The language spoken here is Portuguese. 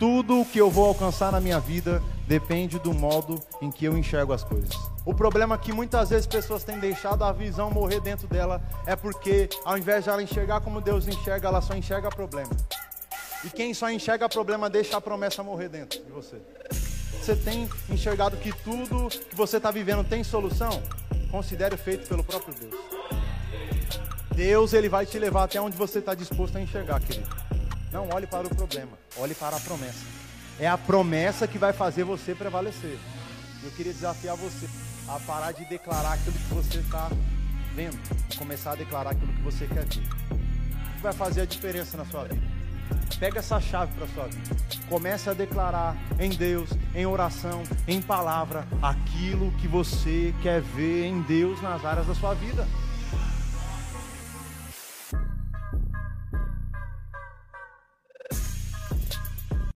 tudo o que eu vou alcançar na minha vida depende do modo em que eu enxergo as coisas. O problema é que muitas vezes pessoas têm deixado a visão morrer dentro dela é porque ao invés de ela enxergar como Deus enxerga, ela só enxerga problema. E quem só enxerga problema deixa a promessa morrer dentro de você. Você tem enxergado que tudo que você está vivendo tem solução? Considere feito pelo próprio Deus. Deus ele vai te levar até onde você está disposto a enxergar, querido. Não olhe para o problema, olhe para a promessa. É a promessa que vai fazer você prevalecer. Eu queria desafiar você a parar de declarar aquilo que você está vendo começar a declarar aquilo que você quer ver. O que vai fazer a diferença na sua vida? Pega essa chave para sua vida. Comece a declarar em Deus, em oração, em palavra, aquilo que você quer ver em Deus nas áreas da sua vida.